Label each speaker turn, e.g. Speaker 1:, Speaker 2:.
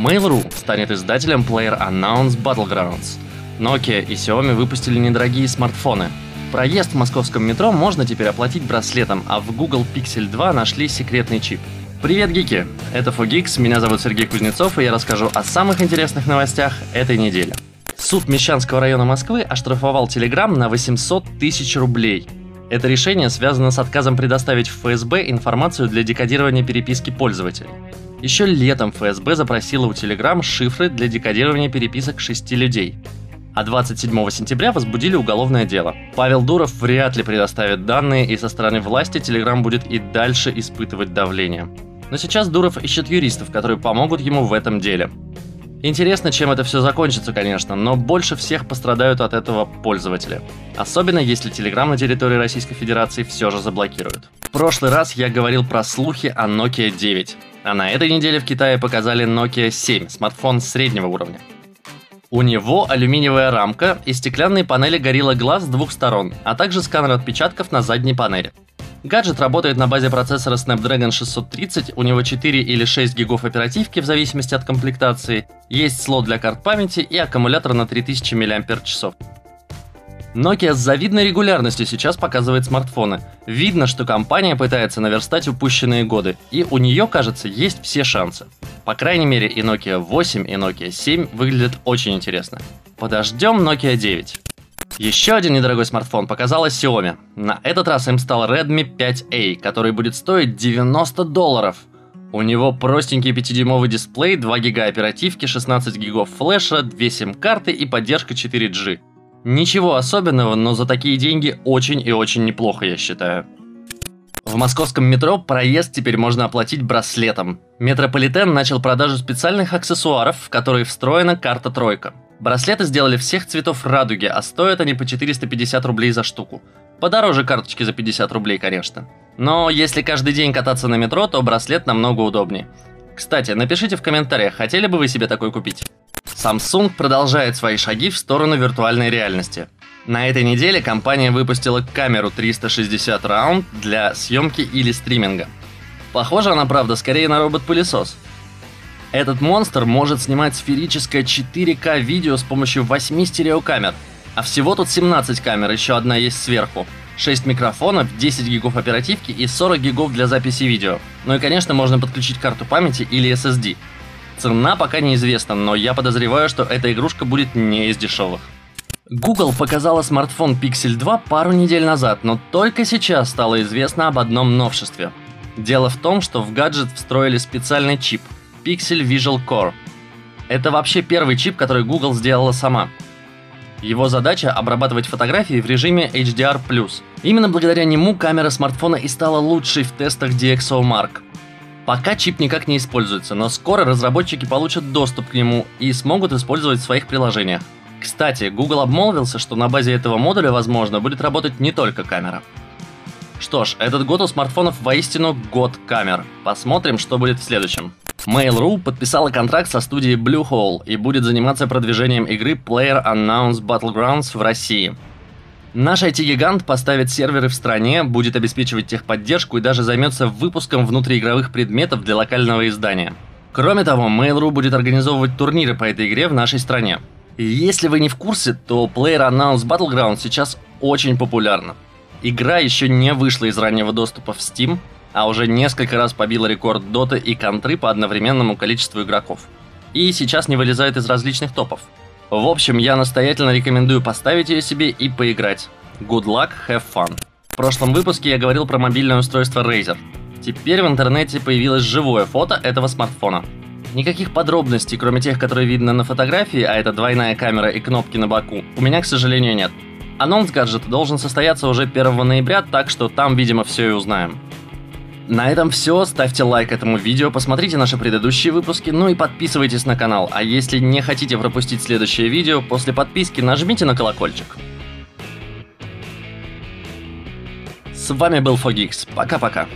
Speaker 1: Mail.ru станет издателем Player Unknown's Battlegrounds. Nokia и Xiaomi выпустили недорогие смартфоны. Проезд в московском метро можно теперь оплатить браслетом, а в Google Pixel 2 нашли секретный чип. Привет, гики! Это Fogix, меня зовут Сергей Кузнецов, и я расскажу о самых интересных новостях этой недели. Суд Мещанского района Москвы оштрафовал Telegram на 800 тысяч рублей. Это решение связано с отказом предоставить в ФСБ информацию для декодирования переписки пользователей. Еще летом ФСБ запросила у Telegram шифры для декодирования переписок шести людей. А 27 сентября возбудили уголовное дело. Павел Дуров вряд ли предоставит данные, и со стороны власти Telegram будет и дальше испытывать давление. Но сейчас Дуров ищет юристов, которые помогут ему в этом деле. Интересно, чем это все закончится, конечно, но больше всех пострадают от этого пользователи. Особенно если Telegram на территории Российской Федерации все же заблокируют. В прошлый раз я говорил про слухи о Nokia 9, а на этой неделе в Китае показали Nokia 7, смартфон среднего уровня. У него алюминиевая рамка и стеклянные панели Gorilla Glass с двух сторон, а также сканер отпечатков на задней панели. Гаджет работает на базе процессора Snapdragon 630, у него 4 или 6 гигов оперативки в зависимости от комплектации, есть слот для карт памяти и аккумулятор на 3000 мАч. Nokia с завидной регулярностью сейчас показывает смартфоны. Видно, что компания пытается наверстать упущенные годы, и у нее, кажется, есть все шансы. По крайней мере, и Nokia 8, и Nokia 7 выглядят очень интересно. Подождем Nokia 9. Еще один недорогой смартфон показала Xiaomi. На этот раз им стал Redmi 5A, который будет стоить 90 долларов. У него простенький 5-дюймовый дисплей, 2 гига оперативки, 16 гигов флеша, 2 сим-карты и поддержка 4G. Ничего особенного, но за такие деньги очень и очень неплохо, я считаю. В московском метро проезд теперь можно оплатить браслетом. Метрополитен начал продажу специальных аксессуаров, в которые встроена карта тройка. Браслеты сделали всех цветов радуги, а стоят они по 450 рублей за штуку. Подороже карточки за 50 рублей, конечно. Но если каждый день кататься на метро, то браслет намного удобнее. Кстати, напишите в комментариях, хотели бы вы себе такой купить? Samsung продолжает свои шаги в сторону виртуальной реальности. На этой неделе компания выпустила камеру 360 раунд для съемки или стриминга. Похожа она, правда, скорее на робот-пылесос. Этот монстр может снимать сферическое 4К видео с помощью 8 стереокамер. А всего тут 17 камер, еще одна есть сверху. 6 микрофонов, 10 гигов оперативки и 40 гигов для записи видео. Ну и конечно можно подключить карту памяти или SSD. Цена пока неизвестна, но я подозреваю, что эта игрушка будет не из дешевых. Google показала смартфон Pixel 2 пару недель назад, но только сейчас стало известно об одном новшестве. Дело в том, что в гаджет встроили специальный чип – Pixel Visual Core. Это вообще первый чип, который Google сделала сама. Его задача – обрабатывать фотографии в режиме HDR+. Именно благодаря нему камера смартфона и стала лучшей в тестах DxOMark – Пока чип никак не используется, но скоро разработчики получат доступ к нему и смогут использовать в своих приложениях. Кстати, Google обмолвился, что на базе этого модуля, возможно, будет работать не только камера. Что ж, этот год у смартфонов воистину год камер. Посмотрим, что будет в следующем. Mail.ru подписала контракт со студией Bluehole и будет заниматься продвижением игры Player Unknown's Battlegrounds в России. Наш IT-гигант поставит серверы в стране, будет обеспечивать техподдержку и даже займется выпуском внутриигровых предметов для локального издания. Кроме того, Mail.ru будет организовывать турниры по этой игре в нашей стране. Если вы не в курсе, то PlayerUnknown's Battleground сейчас очень популярна. Игра еще не вышла из раннего доступа в Steam, а уже несколько раз побила рекорд Dota и Контры по одновременному количеству игроков. И сейчас не вылезает из различных топов – в общем, я настоятельно рекомендую поставить ее себе и поиграть. Good luck, have fun. В прошлом выпуске я говорил про мобильное устройство Razer. Теперь в интернете появилось живое фото этого смартфона. Никаких подробностей, кроме тех, которые видно на фотографии, а это двойная камера и кнопки на боку, у меня, к сожалению, нет. Анонс гаджета должен состояться уже 1 ноября, так что там, видимо, все и узнаем. На этом все. Ставьте лайк этому видео, посмотрите наши предыдущие выпуски, ну и подписывайтесь на канал. А если не хотите пропустить следующее видео, после подписки нажмите на колокольчик. С вами был Fogix. Пока-пока.